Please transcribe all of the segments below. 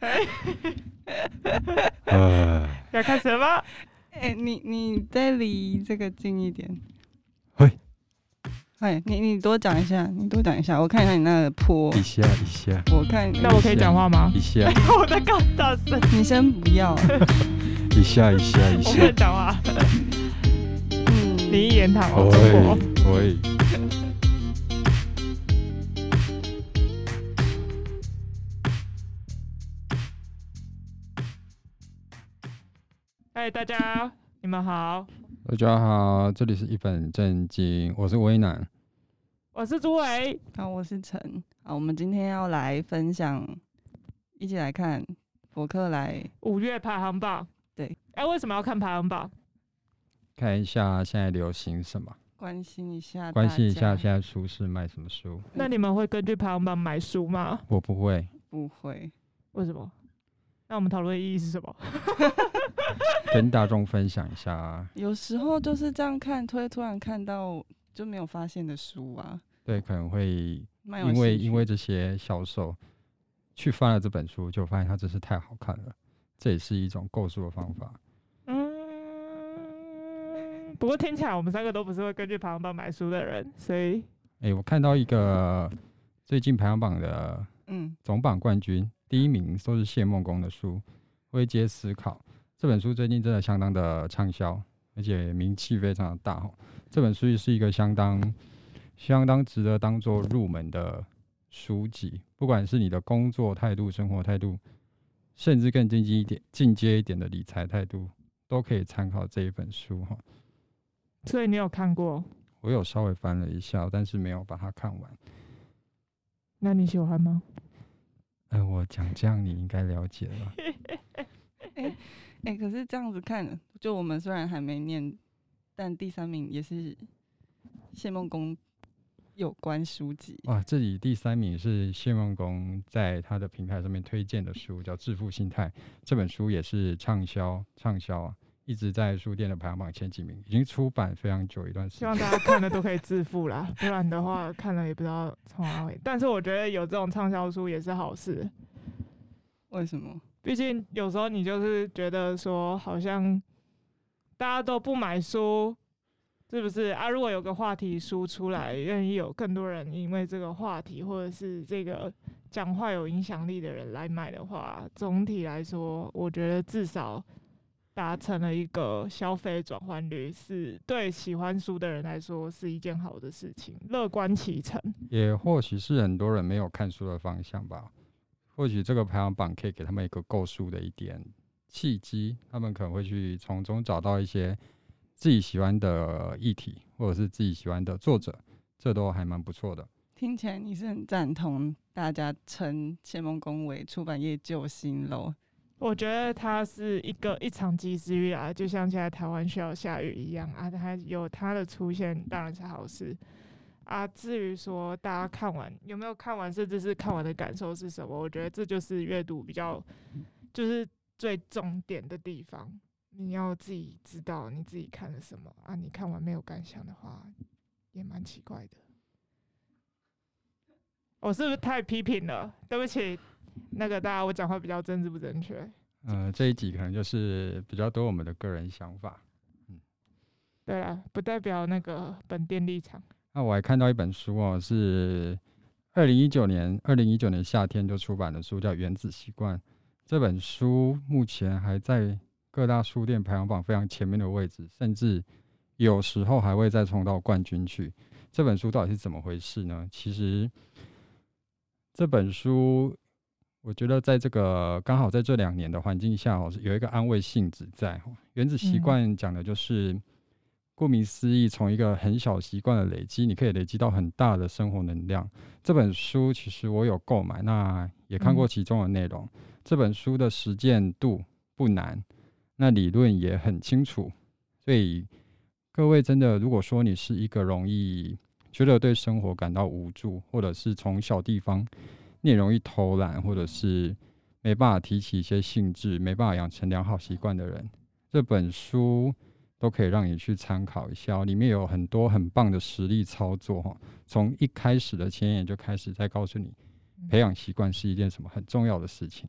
要开始了吗？哎、欸，你你再离这个近一点。喂，哎，你你多讲一下，你多讲一下，我看一下你那个坡。一下一下。我看，那我可以讲话吗？一下。我在搞大声。你先不要。一下一下一下。我可以讲话。嗯，你一言堂。喂喂。嗨，大家，你们好。大家好，这里是一本正经，我是威南，我是朱伟，好，我是陈。好，我们今天要来分享，一起来看博客来五月排行榜。对，哎、欸，为什么要看排行榜？看一下现在流行什么，关心一下，关心一下现在书市卖什么书。那你们会根据排行榜买书吗？我不会，不会。为什么？那我们讨论的意义是什么？跟大众分享一下啊。有时候就是这样看，突突然看到就没有发现的书啊。对，可能会因为因为这些销售去翻了这本书，就发现它真是太好看了。这也是一种购书的方法。嗯，不过听起来我们三个都不是会根据排行榜买书的人，所以，哎、欸，我看到一个最近排行榜的嗯总榜冠军。第一名都是谢孟公的书《灰阶思考》这本书，最近真的相当的畅销，而且名气非常的大。这本书是一个相当、相当值得当做入门的书籍，不管是你的工作态度、生活态度，甚至更进阶一点、进阶一点的理财态度，都可以参考这一本书哈。所以你有看过？我有稍微翻了一下，但是没有把它看完。那你喜欢吗？哎、呃，我讲这样你应该了解了。哎哎、欸欸，可是这样子看，就我们虽然还没念，但第三名也是谢梦工有关书籍。哇，这里第三名是谢梦工在他的平台上面推荐的书，叫《致富心态》。这本书也是畅销，畅销啊。一直在书店的排行榜前几名，已经出版非常久一段时间。希望大家看了都可以致富啦，不然的话看了也不知道从哪里。但是我觉得有这种畅销书也是好事。为什么？毕竟有时候你就是觉得说，好像大家都不买书，是不是啊？如果有个话题书出来，愿意有更多人因为这个话题或者是这个讲话有影响力的人来买的话，总体来说，我觉得至少。达成了一个消费转换率，是对喜欢书的人来说是一件好的事情，乐观其成。也或许是很多人没有看书的方向吧，或许这个排行榜可以给他们一个购书的一点契机，他们可能会去从中找到一些自己喜欢的议题，或者是自己喜欢的作者，这都还蛮不错的。听起来你是很赞同大家称谢梦工为出版业救星喽？我觉得它是一个一场及时雨啊，就像现在台湾需要下雨一样啊。它有它的出现，当然是好事啊。至于说大家看完有没有看完，甚至是看完的感受是什么，我觉得这就是阅读比较就是最重点的地方。你要自己知道你自己看了什么啊。你看完没有感想的话，也蛮奇怪的。我是不是太批评了？对不起。那个大家，我讲话比较政治不正确。呃，这一集可能就是比较多我们的个人想法。嗯，对啊，不代表那个本店立场。那我还看到一本书哦，是二零一九年二零一九年夏天就出版的书，叫《原子习惯》。这本书目前还在各大书店排行榜非常前面的位置，甚至有时候还会再冲到冠军去。这本书到底是怎么回事呢？其实这本书。我觉得在这个刚好在这两年的环境下哦，有一个安慰性质在。原子习惯讲的就是，顾名思义，从一个很小习惯的累积，你可以累积到很大的生活能量。这本书其实我有购买，那也看过其中的内容。这本书的实践度不难，那理论也很清楚。所以各位真的，如果说你是一个容易觉得对生活感到无助，或者是从小地方。你也容易偷懒，或者是没办法提起一些兴致，没办法养成良好习惯的人，这本书都可以让你去参考一下。里面有很多很棒的实例操作，哈，从一开始的前言就开始在告诉你，培养习惯是一件什么很重要的事情。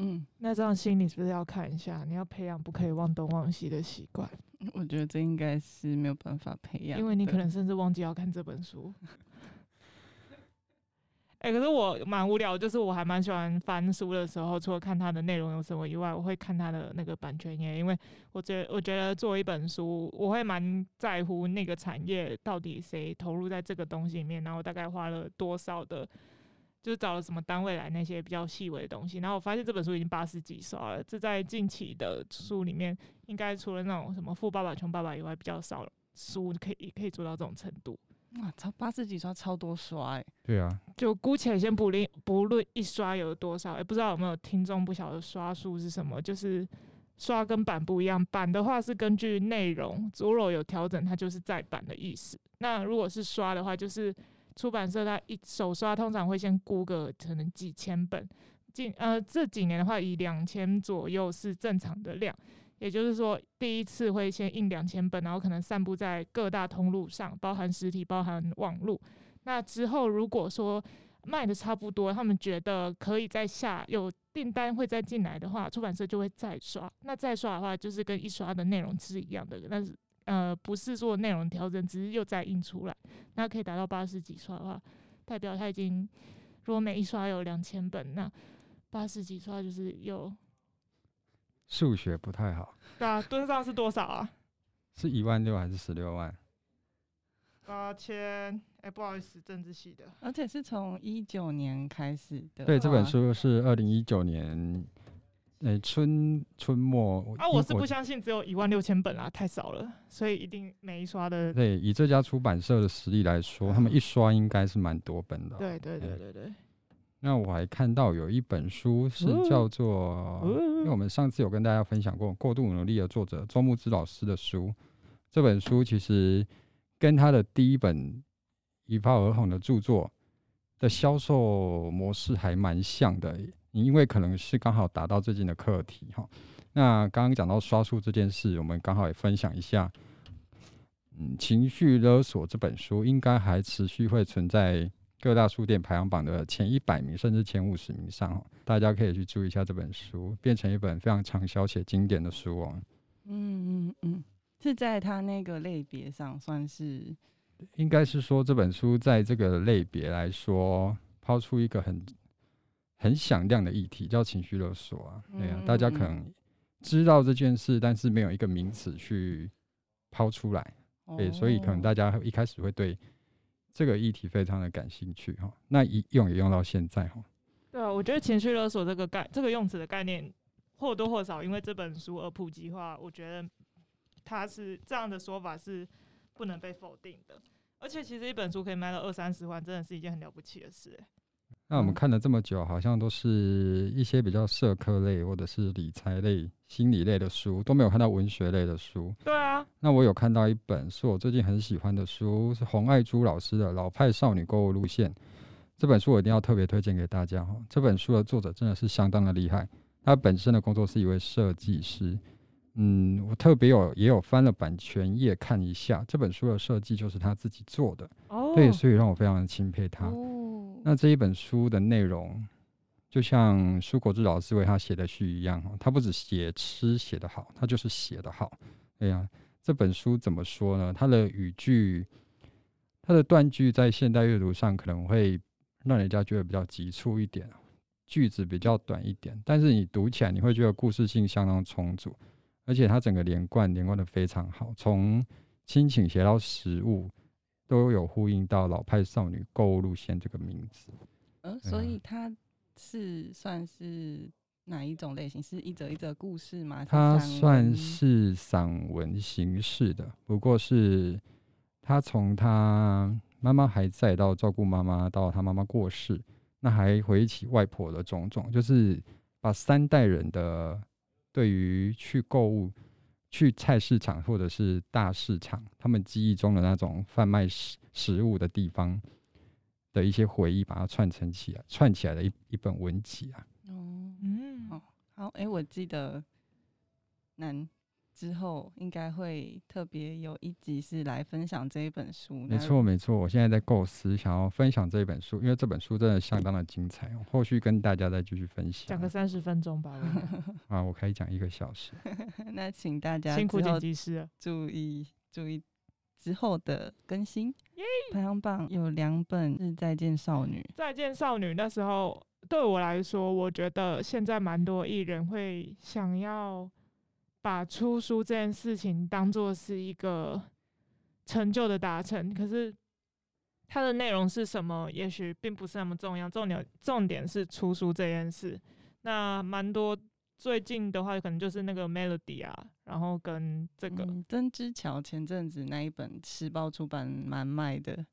嗯，那这样心里是不是要看一下？你要培养不可以忘东忘西的习惯。我觉得这应该是没有办法培养，因为你可能甚至忘记要看这本书。哎、欸，可是我蛮无聊，就是我还蛮喜欢翻书的时候，除了看它的内容有什么以外，我会看它的那个版权页，因为我觉得我觉得做一本书，我会蛮在乎那个产业到底谁投入在这个东西里面，然后大概花了多少的，就是找了什么单位来那些比较细微的东西。然后我发现这本书已经八十几刷了，这在近期的书里面，应该除了那种什么《富爸爸穷爸爸》以外，比较少书可以可以做到这种程度。哇，超八十几刷，超多刷哎、欸！对啊，就姑且先不论不论一刷有多少，也、欸、不知道有没有听众不晓得刷数是什么，就是刷跟版不一样，版的话是根据内容，如果有调整，它就是再版的意思。那如果是刷的话，就是出版社它一手刷通常会先估个可能几千本，近呃这几年的话，以两千左右是正常的量。也就是说，第一次会先印两千本，然后可能散布在各大通路上，包含实体、包含网络。那之后如果说卖的差不多，他们觉得可以再下有订单会再进来的话，出版社就会再刷。那再刷的话，就是跟一刷的内容是一样的，但是呃不是做内容调整，只是又再印出来。那可以达到八十几刷的话，代表他已经如果每一刷有两千本，那八十几刷就是有。数学不太好。对啊，吨上是多少啊？是一万六还是十六万？八千。哎，不好意思，政治系的。而且是从一九年开始的。对，这本书是二零一九年，哎，春春末。啊，我是不相信只有一万六千本啊，太少了，所以一定每一刷的。对，以这家出版社的实力来说，他们一刷应该是蛮多本的。对对对对对。那我还看到有一本书是叫做，因为我们上次有跟大家分享过《过度努力》的作者周牧之老师的书，这本书其实跟他的第一本一炮而红的著作的销售模式还蛮像的，因为可能是刚好达到最近的课题哈。那刚刚讲到刷书这件事，我们刚好也分享一下，嗯，情绪勒索这本书应该还持续会存在。各大书店排行榜的前一百名，甚至前五十名上，大家可以去注意一下这本书，变成一本非常畅销且经典的书哦。嗯嗯嗯，是在它那个类别上算是，应该是说这本书在这个类别来说，抛出一个很很响亮的议题，叫情绪勒索啊。对啊，大家可能知道这件事，但是没有一个名词去抛出来，对，所以可能大家一开始会对。这个议题非常的感兴趣哈，那一用也用到现在哈。对啊，我觉得情绪勒索这个概这个用词的概念或多或少因为这本书而普及化，我觉得它是这样的说法是不能被否定的。而且其实一本书可以卖到二三十万，真的是一件很了不起的事欸。那我们看了这么久，好像都是一些比较社科类或者是理财类、心理类的书，都没有看到文学类的书。对啊，那我有看到一本是我最近很喜欢的书，是洪爱珠老师的《老派少女购物路线》。这本书我一定要特别推荐给大家哈。这本书的作者真的是相当的厉害，他本身的工作是一位设计师。嗯，我特别有也有翻了版权页看一下，这本书的设计就是他自己做的。哦，对，所以让我非常的钦佩他。那这一本书的内容，就像舒国治老师为他写的序一样，他不止写吃写得好，他就是写得好。哎呀，这本书怎么说呢？他的语句，他的断句在现代阅读上可能会让人家觉得比较急促一点，句子比较短一点，但是你读起来你会觉得故事性相当充足，而且它整个连贯连贯的非常好，从亲情写到食物。都有呼应到老派少女购物路线这个名字，呃，所以它是算是哪一种类型？是一则一则故事吗？它算是散文形式的，不过是他从他妈妈还在到照顾妈妈到他妈妈过世，那还回忆起外婆的种种，就是把三代人的对于去购物。去菜市场或者是大市场，他们记忆中的那种贩卖食食物的地方的一些回忆，把它串成起来，串起来的一一本文集啊。哦，嗯，好，好，哎、欸，我记得南之后应该会特别有一集是来分享这一本书。没错，没错，我现在在构思，想要分享这一本书，因为这本书真的相当的精彩，后续跟大家再继续分享。讲个三十分钟吧。啊，我可以讲一个小时。那请大家辛苦剪辑师注意注意之后的更新。排行榜有两本是《再见少女》。《再见少女》那时候对我来说，我觉得现在蛮多艺人会想要。把出书这件事情当做是一个成就的达成，可是它的内容是什么，也许并不是那么重要。重点重点是出书这件事。那蛮多最近的话，可能就是那个 Melody 啊，然后跟这个、嗯、曾之乔前阵子那一本时报出版蛮卖的，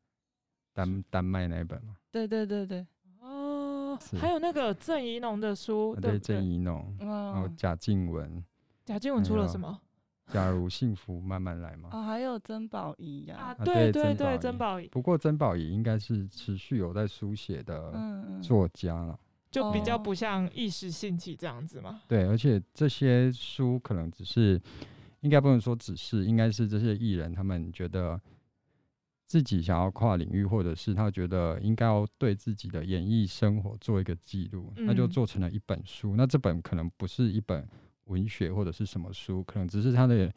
丹丹麦那一本吗？对对对对。哦，还有那个郑怡农的书，啊、对郑怡农，然后贾静雯。贾静雯出了什么？假如幸福慢慢来吗？哦，还有曾宝仪呀。啊，对对对，曾宝仪。不过曾宝仪应该是持续有在书写的作家了，就比较不像一时兴起这样子嘛。对，而且这些书可能只是，应该不能说只是，应该是这些艺人他们觉得自己想要跨领域，或者是他觉得应该要对自己的演艺生活做一个记录，那就做成了一本书。那这本可能不是一本。文学或者是什么书，可能只是他的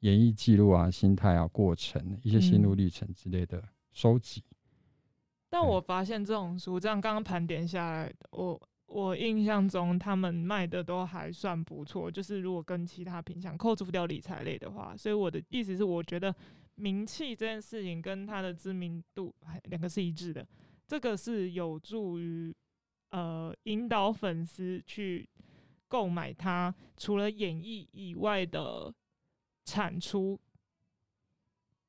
演艺记录啊、心态啊、过程、一些心路历程之类的收集。嗯。但我发现这种书，这样刚刚盘点下来，我我印象中他们卖的都还算不错。就是如果跟其他品相扣除掉理财类的话，所以我的意思是，我觉得名气这件事情跟他的知名度两个是一致的。这个是有助于呃引导粉丝去。购买它除了演绎以外的产出，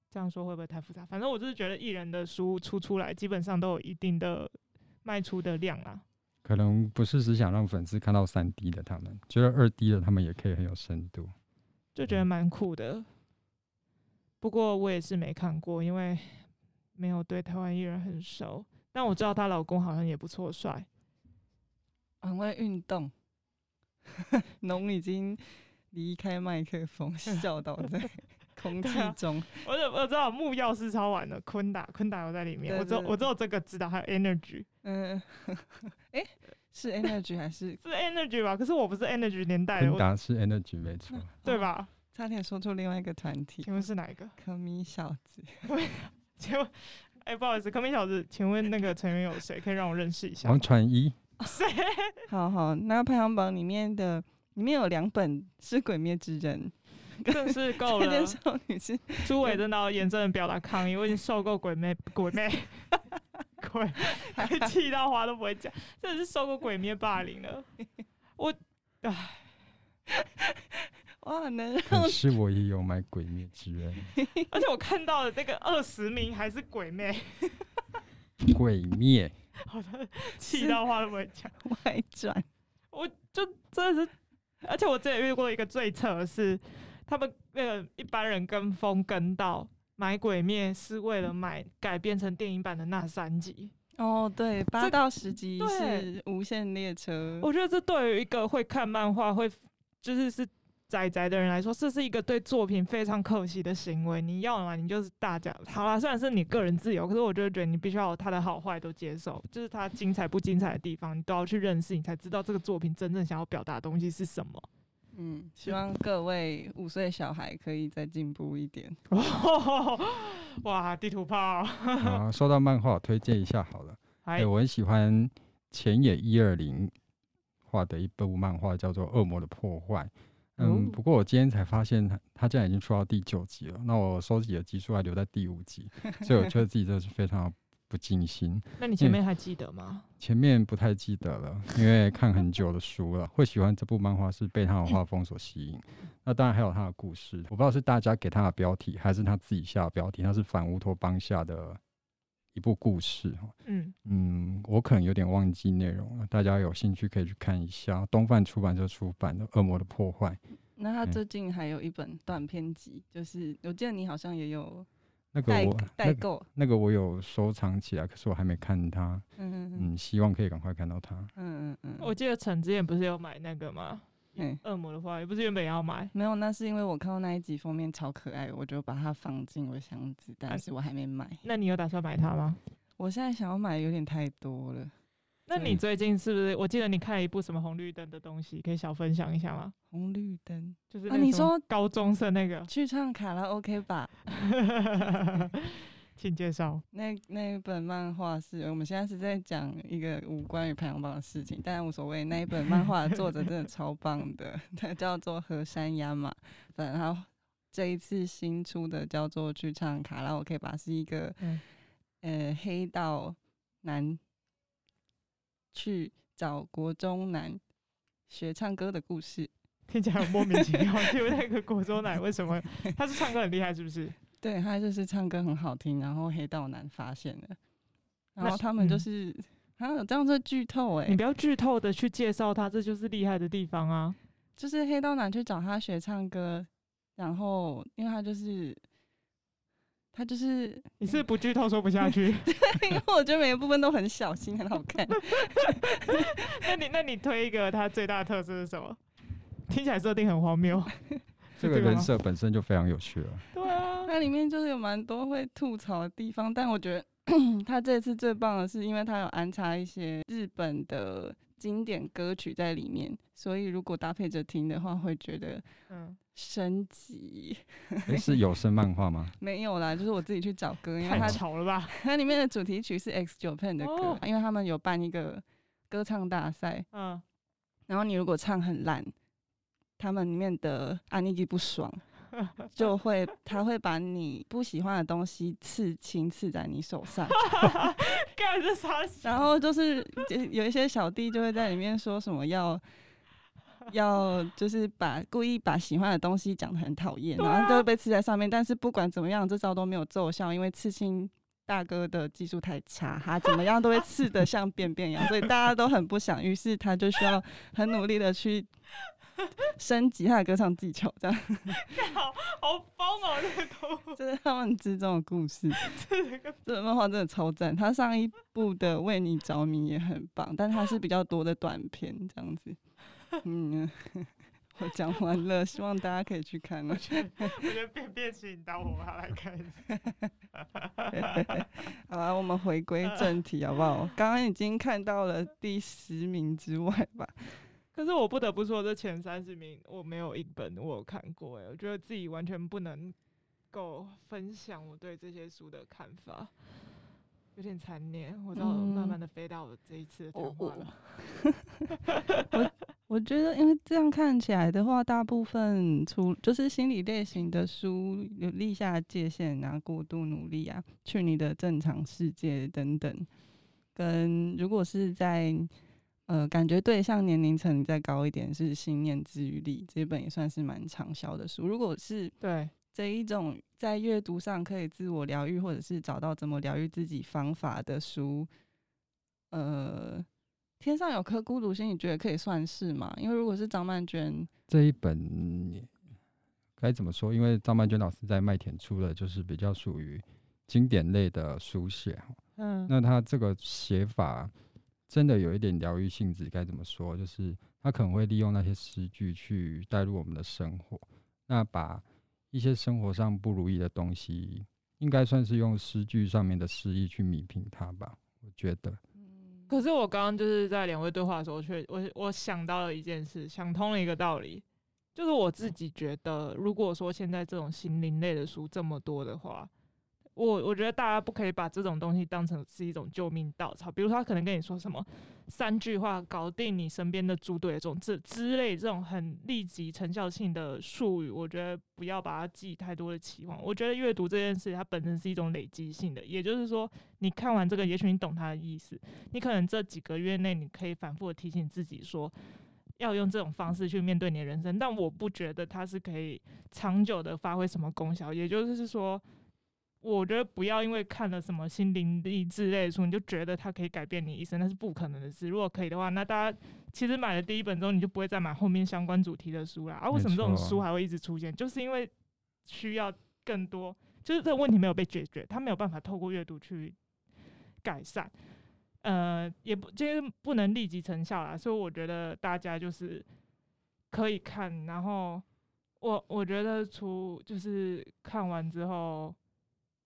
这样说会不会太复杂？反正我就是觉得艺人的书出出来，基本上都有一定的卖出的量啊。可能不是只想让粉丝看到三 D 的，他们觉得二 D 的他们也可以很有深度，就觉得蛮酷的。不过我也是没看过，因为没有对台湾艺人很熟。但我知道她老公好像也不错，帅，很会运动。农已经离开麦克风，笑倒在 空气中。啊、我就我知道木曜4超玩的坤达，坤达有在里面。我知道我知道这个知道，还有 Energy。嗯，哎、欸，是 Energy 还是 是 Energy 吧？可是我不是 Energy 年代的。坤达是 Energy 没错，对吧？差点说出另外一个团体，请问是哪一个？可米小子。请问，哎、欸，不好意思，可米小子，请问那个成员有谁？可以让我认识一下？王传一。谁？好好，那排行榜里面的里面有两本是《鬼灭之刃》，更是够了。再见少女是 朱伟真的要严正的表达抗议，我已经受够鬼魅鬼魅 鬼，还气到话都不会讲，真的是受够鬼灭霸凌了。我唉，哇，能可是我也有买《鬼灭之刃》，而且我看到的那个二十名还是鬼魅鬼灭。好的，气到话都不会讲，外传。我就真的是，而且我之前遇过一个最扯的是，他们那个一般人跟风跟到买《鬼灭》是为了买改编成电影版的那三集。哦，对，八到十集是无限列车。我觉得这对于一个会看漫画、会就是是。宅宅的人来说，这是一个对作品非常可惜的行为。你要嘛，你就是大家好啦，虽然是你个人自由，可是我就觉得你必须要有他的好坏都接受，就是他精彩不精彩的地方，你都要去认识，你才知道这个作品真正想要表达的东西是什么。嗯，希望各位五岁小孩可以再进步一点。哇，地图炮！好，说到漫画，推荐一下好了。哎，我很喜欢前野一二零画的一部漫画，叫做《恶魔的破坏》。嗯，不过我今天才发现他他现在已经出到第九集了。那我收集的集数还留在第五集，所以我觉得自己真的是非常不尽心。那你前面还记得吗？前面不太记得了，因为看很久的书了。会喜欢这部漫画是被他的画风所吸引。那当然还有他的故事，我不知道是大家给他的标题，还是他自己下的标题。他是反乌托邦下的一部故事。嗯嗯，我可能有点忘记内容了，大家有兴趣可以去看一下。东贩出版社出版的《恶魔的破坏》。那他最近还有一本短篇集，嗯、就是我记得你好像也有那个我代购，那个我有收藏起来，可是我还没看它。嗯嗯嗯，希望可以赶快看到它。嗯嗯嗯，我记得陈之前不是有买那个吗？恶魔的话，也不是原本要买。没有，那是因为我看到那一集封面超可爱，我就把它放进我的箱子，但是我还没买。那你有打算买它吗？我现在想要买有点太多了。那你最近是不是？我记得你看了一部什么红绿灯的东西，可以小分享一下吗？红绿灯就是啊，你说高中生那个去唱卡拉 OK 吧？请介绍。那那一本漫画是我们现在是在讲一个无关于排行榜的事情，但无所谓。那一本漫画的作者真的超棒的，他叫做河山亚马。反正他这一次新出的叫做《去唱卡拉 OK 吧》，是一个、嗯、呃黑道男。去找国中男学唱歌的故事，听起来很莫名其妙。因为那个国中男为什么他是唱歌很厉害，是不是？对，他就是唱歌很好听，然后黑道男发现了，然后他们就是他、嗯、有这样子剧透哎、欸，你不要剧透的去介绍他，这就是厉害的地方啊！就是黑道男去找他学唱歌，然后因为他就是。他就是你是不剧透说不下去，对，因为我觉得每个部分都很小心，很好看。那你那你推一个他最大的特色是什么？听起来设定很荒谬。这个人设本身就非常有趣了。对啊，它里面就是有蛮多会吐槽的地方，但我觉得 他这次最棒的是，因为他有安插一些日本的。经典歌曲在里面，所以如果搭配着听的话，会觉得嗯升级。嗯欸、是有声漫画吗？没有啦，就是我自己去找歌，因为它太吵了吧？它里面的主题曲是 X Japan 的歌，哦，因为他们有办一个歌唱大赛，嗯，然后你如果唱很烂，他们里面的阿尼基不爽。就会，他会把你不喜欢的东西刺青刺在你手上，干这啥？然后就是有一些小弟就会在里面说什么要 要，就是把故意把喜欢的东西讲的很讨厌，然后就会被刺在上面。但是不管怎么样，这招都没有奏效，因为刺青大哥的技术太差，他怎么样都会刺得像便便一样，所以大家都很不想。于是他就需要很努力的去。升级他的歌唱技巧，这样好好疯哦！这个这是他们之中的故事。这个漫画真的超赞。他上一部的《为你着迷》也很棒，但他是比较多的短片这样子。嗯，我讲完了，希望大家可以去看。我觉得，我觉得便便吸引到我，我来看一下。好了，我们回归正题好不好？刚刚已经看到了第十名之外吧。可是我不得不说，这前三十名我没有一本我有看过哎，我觉得自己完全不能够分享我对这些书的看法，有点残念。我知道慢慢的飞到我这一次的谈话了。嗯、我我觉得，因为这样看起来的话，大部分出就是心理类型的书，有立下界限啊，过度努力啊，去你的正常世界等等，跟如果是在。呃，感觉对象年龄层再高一点是《信念治愈力》这本也算是蛮畅销的书。如果是对这一种在阅读上可以自我疗愈，或者是找到怎么疗愈自己方法的书，呃，天上有颗孤独星，你觉得可以算是吗？因为如果是张曼娟这一本，该怎么说？因为张曼娟老师在麦田出的就是比较属于经典类的书写，嗯，那他这个写法。真的有一点疗愈性质，该怎么说？就是他可能会利用那些诗句去带入我们的生活，那把一些生活上不如意的东西，应该算是用诗句上面的诗意去弥平它吧。我觉得。可是我刚刚就是在两位对话的时候，却我我想到了一件事，想通了一个道理，就是我自己觉得，如果说现在这种心灵类的书这么多的话。我我觉得大家不可以把这种东西当成是一种救命稻草，比如他可能跟你说什么三句话搞定你身边的猪队友这之类这种很立即成效性的术语，我觉得不要把它寄太多的期望。我觉得阅读这件事它本身是一种累积性的，也就是说你看完这个，也许你懂它的意思，你可能这几个月内你可以反复的提醒自己说要用这种方式去面对你的人生，但我不觉得它是可以长久的发挥什么功效，也就是说。我觉得不要因为看了什么心灵励志类的书，你就觉得它可以改变你一生，那是不可能的事。如果可以的话，那大家其实买了第一本之后，你就不会再买后面相关主题的书了。啊，为什么这种书还会一直出现？就是因为需要更多，就是这个问题没有被解决，它没有办法透过阅读去改善。呃，也不就是不能立即成效啦。所以我觉得大家就是。可以看，然后我我觉得除就是看完之后，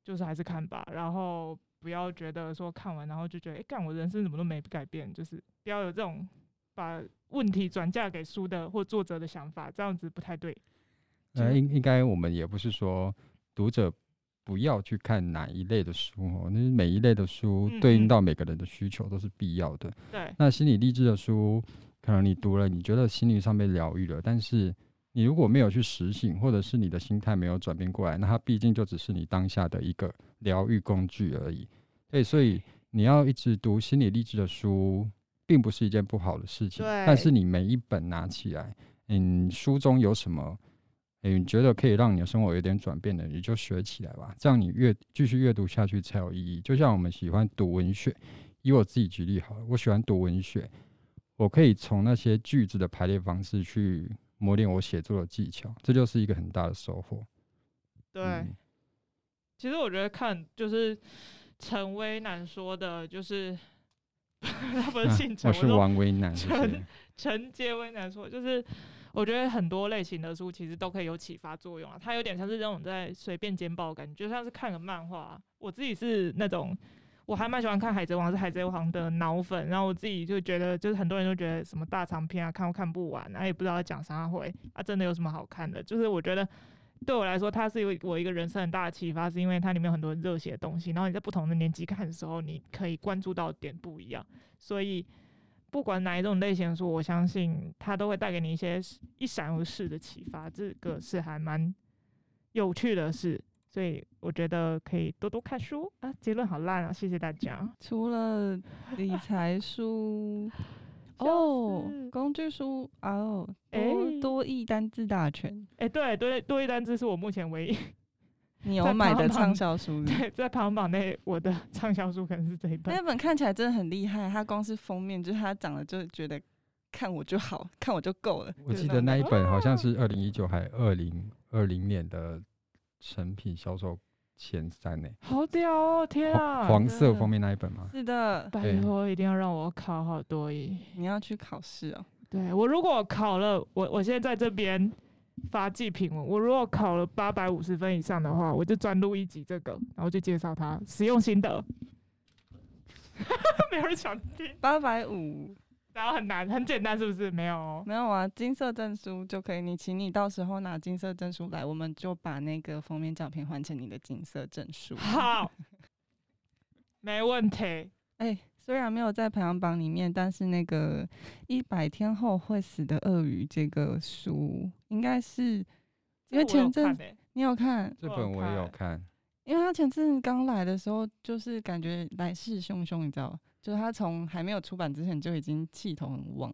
就是还是看吧，然后不要觉得说看完然后就觉得哎，干、欸、我人生怎么都没改变，就是不要有这种把问题转嫁给书的或作者的想法，这样子不太对。呃，应应该我们也不是说读者不要去看哪一类的书哦，那每一类的书对应到每个人的需求都是必要的。对、嗯嗯，那心理励志的书，可能你读了，你觉得心灵上被疗愈了，但是你如果没有去实行，或者是你的心态没有转变过来，那它毕竟就只是你当下的一个疗愈工具而已。对，所以你要一直读心理励志的书，并不是一件不好的事情。对，但是你每一本拿起来，嗯，书中有什么？欸、你觉得可以让你的生活有点转变的，你就学起来吧。这样你越继续阅读下去才有意义。就像我们喜欢读文学，以我自己举例好了，我喜欢读文学，我可以从那些句子的排列方式去磨练我写作的技巧，这就是一个很大的收获。对、嗯，其实我觉得看就是陈威南说的，就是 他不是姓陈、啊，我是王威南，陈陈杰威南说就是。我觉得很多类型的书其实都可以有启发作用啊，它有点像是这种在随便简报的感觉，就像是看个漫画。我自己是那种，我还蛮喜欢看《海贼王》，是《海贼王》的脑粉。然后我自己就觉得，就是很多人都觉得什么大长篇啊，看都看不完，然后也不知道讲啥会啊，真的有什么好看的？就是我觉得对我来说，它是有我一个人生很大的启发，是因为它里面有很多热血的东西。然后你在不同的年纪看的时候，你可以关注到点不一样，所以。不管哪一种类型的书，我相信它都会带给你一些一闪而逝的启发，这个是还蛮有趣的事，所以我觉得可以多多看书啊。结论好烂啊，谢谢大家。除了理财书 哦，工具书哦，多多益单字大全，哎、欸，对多，多益单字是我目前唯一。你有买的畅销书？对，在排行榜内，我的畅销书可能是这一本。那本看起来真的很厉害，它光是封面，就是它长得就觉得看我就好，看我就够了。我记得那一本好像是二零一九还二零二零年的成品销售前三呢。好屌哦！天啊，黄色封面那一本吗？是的，拜托一定要让我考好多一。你要去考试哦？对，我如果考了，我我现在在这边。发祭品文，我如果考了八百五十分以上的话，我就专录一集这个，然后就介绍它使用心得。没有人想听。八百五，然后很难，很简单，是不是？没有、哦，没有啊，金色证书就可以。你请你到时候拿金色证书来，我们就把那个封面照片换成你的金色证书。好，没问题。哎、欸。虽然没有在排行榜里面，但是那个一百天后会死的鳄鱼这个书，应该是因为前阵你有看这本，我也有看，因为他前阵刚来的时候，就是感觉来势汹汹，你知道，就是他从还没有出版之前就已经气头很旺，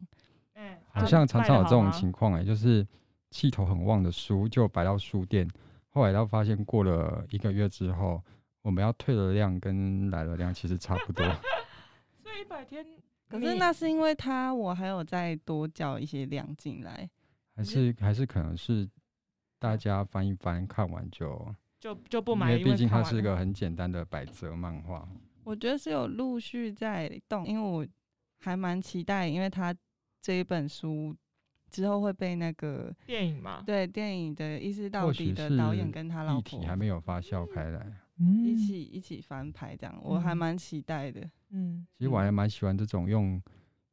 嗯，好像常常有这种情况哎、欸，就是气头很旺的书就摆到书店，后来到发现过了一个月之后，我们要退的量跟来的量其实差不多。所以一百天，可是那是因为他，我还有再多叫一些量进来，还是还是可能是大家翻一翻，看完就就就不买，因为毕竟它是一个很简单的百褶漫画。我觉得是有陆续在动，因为我还蛮期待，因为他这一本书之后会被那个电影嘛，对电影的《意识到底》的导演跟他老婆还没有发酵开来。嗯、一起一起翻拍这样，我还蛮期待的。嗯，其实我还蛮喜欢这种用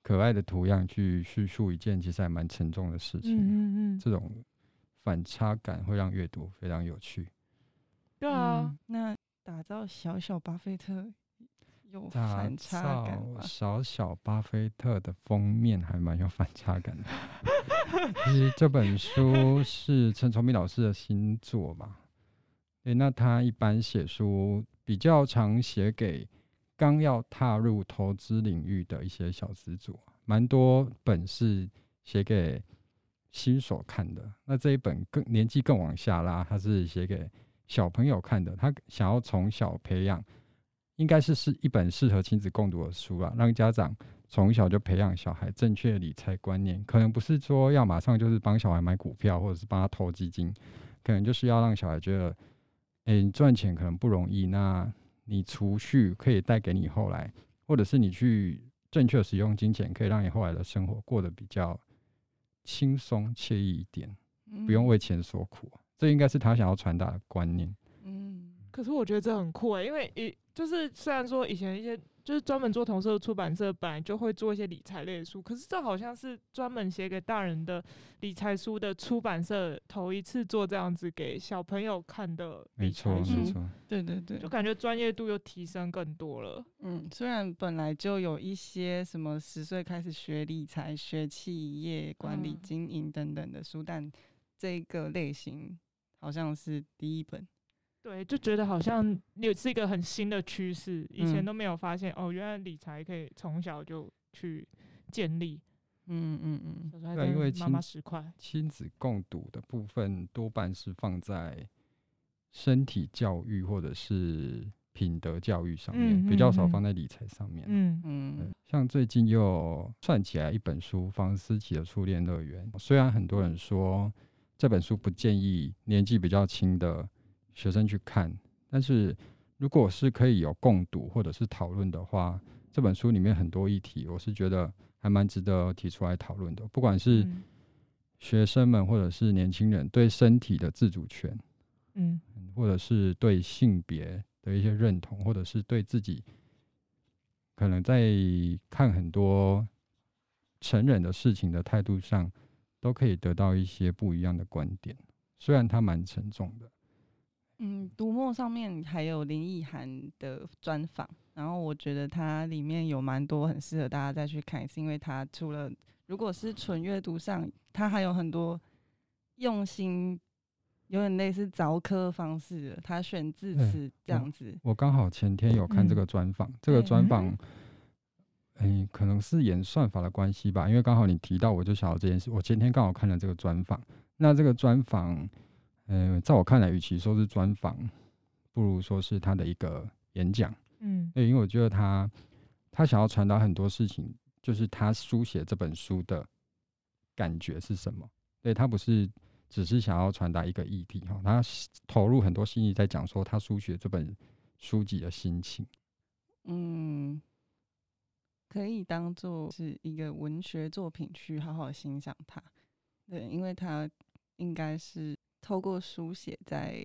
可爱的图样去叙述一件其实还蛮沉重的事情。嗯嗯，这种反差感会让阅读非常有趣。对啊，嗯、那打造小小巴菲特有反差感。小小巴菲特的封面还蛮有反差感的。其实这本书是陈崇明老师的新作吧？诶，那他一般写书比较常写给刚要踏入投资领域的一些小资主，蛮多本是写给新手看的。那这一本更年纪更往下拉，他是写给小朋友看的。他想要从小培养，应该是是一本适合亲子共读的书啊，让家长从小就培养小孩正确的理财观念。可能不是说要马上就是帮小孩买股票，或者是帮他投基金，可能就是要让小孩觉得。诶、欸，赚钱可能不容易，那你储蓄可以带给你后来，或者是你去正确使用金钱，可以让你后来的生活过得比较轻松惬意一点，嗯不用为钱所苦。这应该是他想要传达的观念。嗯，可是我觉得这很酷诶、欸，因为以就是虽然说以前一些就是专门做童书的出版社本来就会做一些理财类的书，可是这好像是专门写给大人的理财书的出版社头一次做这样子给小朋友看的理没错，财书，没错。对对对就，感觉专业度又提升更多了。嗯，虽然本来就有一些什么十岁开始学理财、学企业管理、嗯经营等等的书，但这个类型好像是第一本。对，就觉得好像也是一个很新的趋势，以前嗯都没有发现、哦，原来理财可以从小就去建立。嗯嗯嗯，小时候还对因为妈妈亲十块，亲子共读的部分多半是放在身体教育或者是品德教育上面，嗯比较少放在理财上面。嗯嗯像最近又算起来一本书《房思琪的初恋乐园》，虽然很多人说这本书不建议年纪比较轻的学生去看，但是如果是可以有共读或者是讨论的话，这本书里面很多议题，我是觉得还蛮值得提出来讨论的。不管是嗯学生们或者是年轻人对身体的自主权，嗯或者是对性别的一些认同，或者是对自己可能在看很多成人的事情的态度上，都可以得到一些不一样的观点。虽然它蛮沉重的，嗯，读墨上面还有林奕涵的专访，然后我觉得它里面有蛮多很适合大家再去看，是因为它除了如果是纯阅读上，它还有很多用心，有点类似凿科方式的，他选字词这样子。我刚好前天有看这个专访，这个专访，嗯，可能是演算法的关系吧，因为刚好你提到，我就想到这件事。我前天刚好看了这个专访，那这个专访，嗯，在我看来，与其说是专访，不如说是他的一个演讲。嗯对，因为我觉得他他想要传达很多事情，就是他书写这本书的感觉是什么？对，他不是只是想要传达一个议题哈，他投入很多心意在讲说他书写这本书籍的心情。嗯，可以当做是一个文学作品去好好欣赏它。对，因为他应该是透过书写在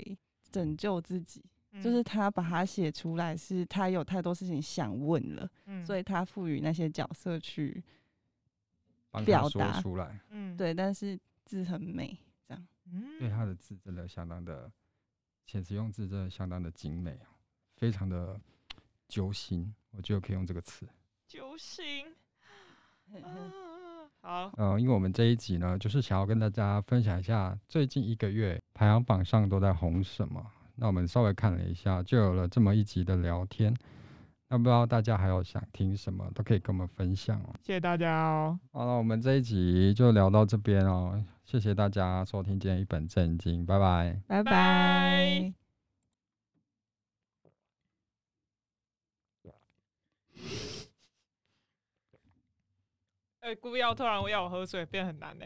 拯救自己。嗯就是他把它写出来，是他有太多事情想问了，嗯所以他赋予那些角色去表达出来，嗯对，但是字很美，这样。嗯对他的字真的相当的，遣词用字真的相当的精美啊，非常的揪心，我觉得可以用这个词。揪心啊 好呃，因为我们这一集呢，就是想要跟大家分享一下最近一个月排行榜上都在红什么。那我们稍微看了一下，就有了这么一集的聊天。那不知道大家还有想听什么，都可以跟我们分享哦。谢谢大家哦。好了，我们这一集就聊到这边哦，谢谢大家收听今天一本正经，拜拜。拜拜故意要突然要我喝水，变很难呢、